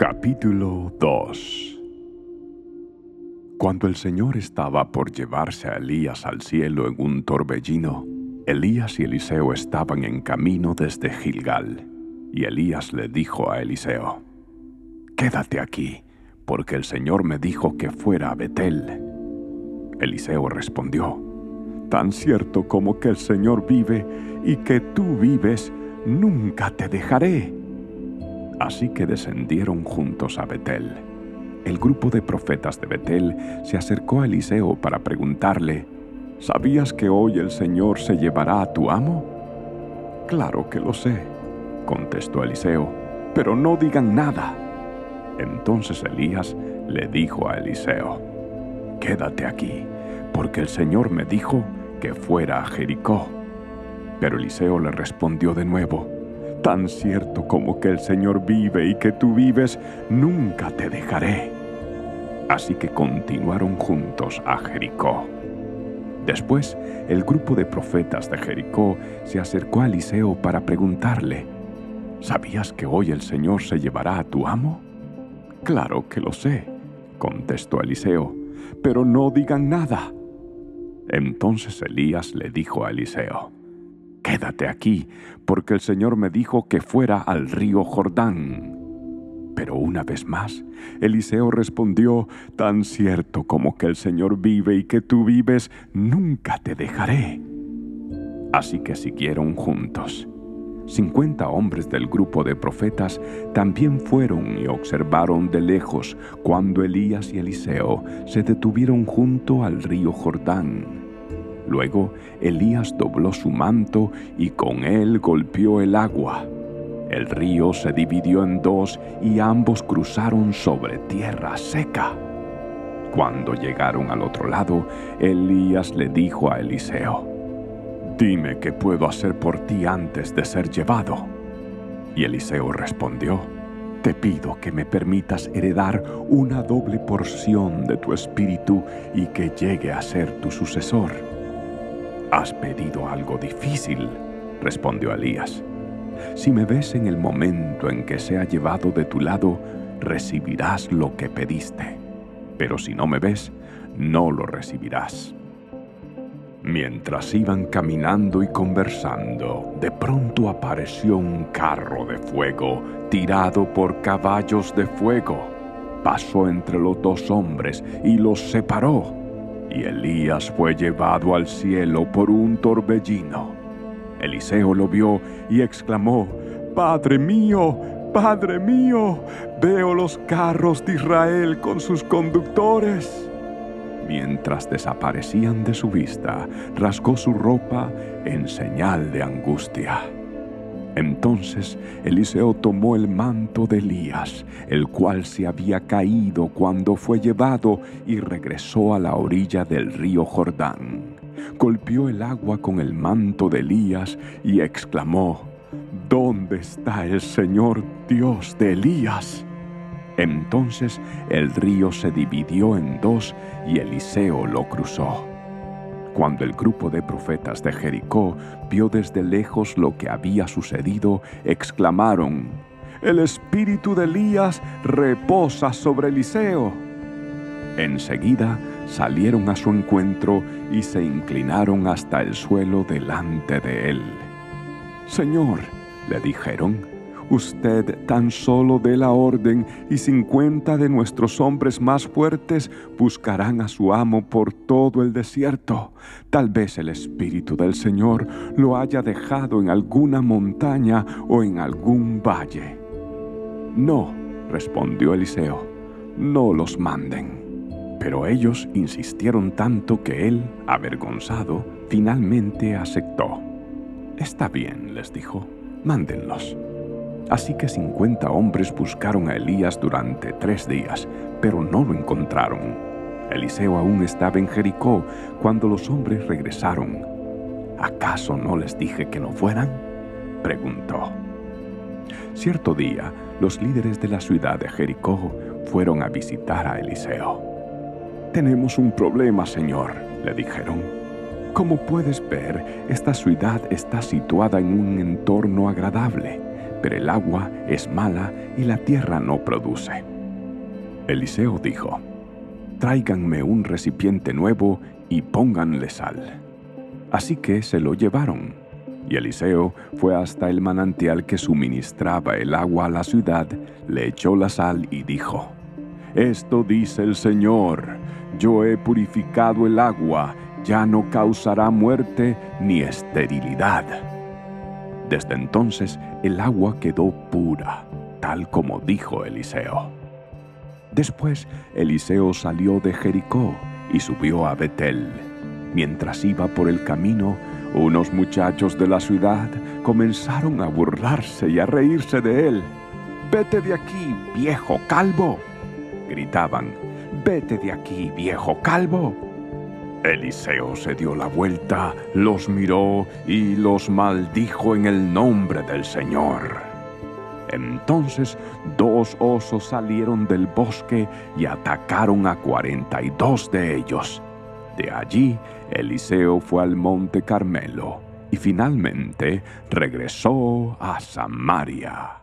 Capítulo 2 Cuando el Señor estaba por llevarse a Elías al cielo en un torbellino, Elías y Eliseo estaban en camino desde Gilgal, y Elías le dijo a Eliseo, Quédate aquí, porque el Señor me dijo que fuera a Betel. Eliseo respondió, Tan cierto como que el Señor vive y que tú vives, nunca te dejaré. Así que descendieron juntos a Betel. El grupo de profetas de Betel se acercó a Eliseo para preguntarle, ¿Sabías que hoy el Señor se llevará a tu amo? Claro que lo sé, contestó Eliseo, pero no digan nada. Entonces Elías le dijo a Eliseo, Quédate aquí, porque el Señor me dijo que fuera a Jericó. Pero Eliseo le respondió de nuevo, Tan cierto como que el Señor vive y que tú vives, nunca te dejaré. Así que continuaron juntos a Jericó. Después, el grupo de profetas de Jericó se acercó a Eliseo para preguntarle, ¿Sabías que hoy el Señor se llevará a tu amo? Claro que lo sé, contestó Eliseo, pero no digan nada. Entonces Elías le dijo a Eliseo, Quédate aquí, porque el Señor me dijo que fuera al río Jordán. Pero una vez más, Eliseo respondió, Tan cierto como que el Señor vive y que tú vives, nunca te dejaré. Así que siguieron juntos. Cincuenta hombres del grupo de profetas también fueron y observaron de lejos cuando Elías y Eliseo se detuvieron junto al río Jordán. Luego Elías dobló su manto y con él golpeó el agua. El río se dividió en dos y ambos cruzaron sobre tierra seca. Cuando llegaron al otro lado, Elías le dijo a Eliseo, Dime qué puedo hacer por ti antes de ser llevado. Y Eliseo respondió, Te pido que me permitas heredar una doble porción de tu espíritu y que llegue a ser tu sucesor. Has pedido algo difícil, respondió Elías. Si me ves en el momento en que sea llevado de tu lado, recibirás lo que pediste. Pero si no me ves, no lo recibirás. Mientras iban caminando y conversando, de pronto apareció un carro de fuego tirado por caballos de fuego. Pasó entre los dos hombres y los separó, y Elías fue llevado al cielo por un torbellino. Eliseo lo vio y exclamó, Padre mío, Padre mío, veo los carros de Israel con sus conductores. Mientras desaparecían de su vista, rasgó su ropa en señal de angustia. Entonces Eliseo tomó el manto de Elías, el cual se había caído cuando fue llevado, y regresó a la orilla del río Jordán. Golpeó el agua con el manto de Elías y exclamó, ¿Dónde está el Señor Dios de Elías? Entonces el río se dividió en dos y Eliseo lo cruzó. Cuando el grupo de profetas de Jericó vio desde lejos lo que había sucedido, exclamaron, El espíritu de Elías reposa sobre Eliseo. Enseguida salieron a su encuentro y se inclinaron hasta el suelo delante de él. Señor, le dijeron, usted tan solo dé la orden y cincuenta de nuestros hombres más fuertes buscarán a su amo por todo el desierto. Tal vez el Espíritu del Señor lo haya dejado en alguna montaña o en algún valle. No, respondió Eliseo, no los manden. Pero ellos insistieron tanto que él, avergonzado, finalmente aceptó. Está bien, les dijo, mándenlos. Así que cincuenta hombres buscaron a Elías durante tres días, pero no lo encontraron. Eliseo aún estaba en Jericó cuando los hombres regresaron. ¿Acaso no les dije que no fueran? preguntó. Cierto día, los líderes de la ciudad de Jericó fueron a visitar a Eliseo. Tenemos un problema, señor, le dijeron. Como puedes ver, esta ciudad está situada en un entorno agradable pero el agua es mala y la tierra no produce. Eliseo dijo, tráiganme un recipiente nuevo y pónganle sal. Así que se lo llevaron. Y Eliseo fue hasta el manantial que suministraba el agua a la ciudad, le echó la sal y dijo, Esto dice el Señor, yo he purificado el agua, ya no causará muerte ni esterilidad. Desde entonces el agua quedó pura, tal como dijo Eliseo. Después Eliseo salió de Jericó y subió a Betel. Mientras iba por el camino, unos muchachos de la ciudad comenzaron a burlarse y a reírse de él. Vete de aquí, viejo calvo. gritaban. Vete de aquí, viejo calvo. Eliseo se dio la vuelta, los miró y los maldijo en el nombre del Señor. Entonces dos osos salieron del bosque y atacaron a cuarenta y dos de ellos. De allí Eliseo fue al monte Carmelo y finalmente regresó a Samaria.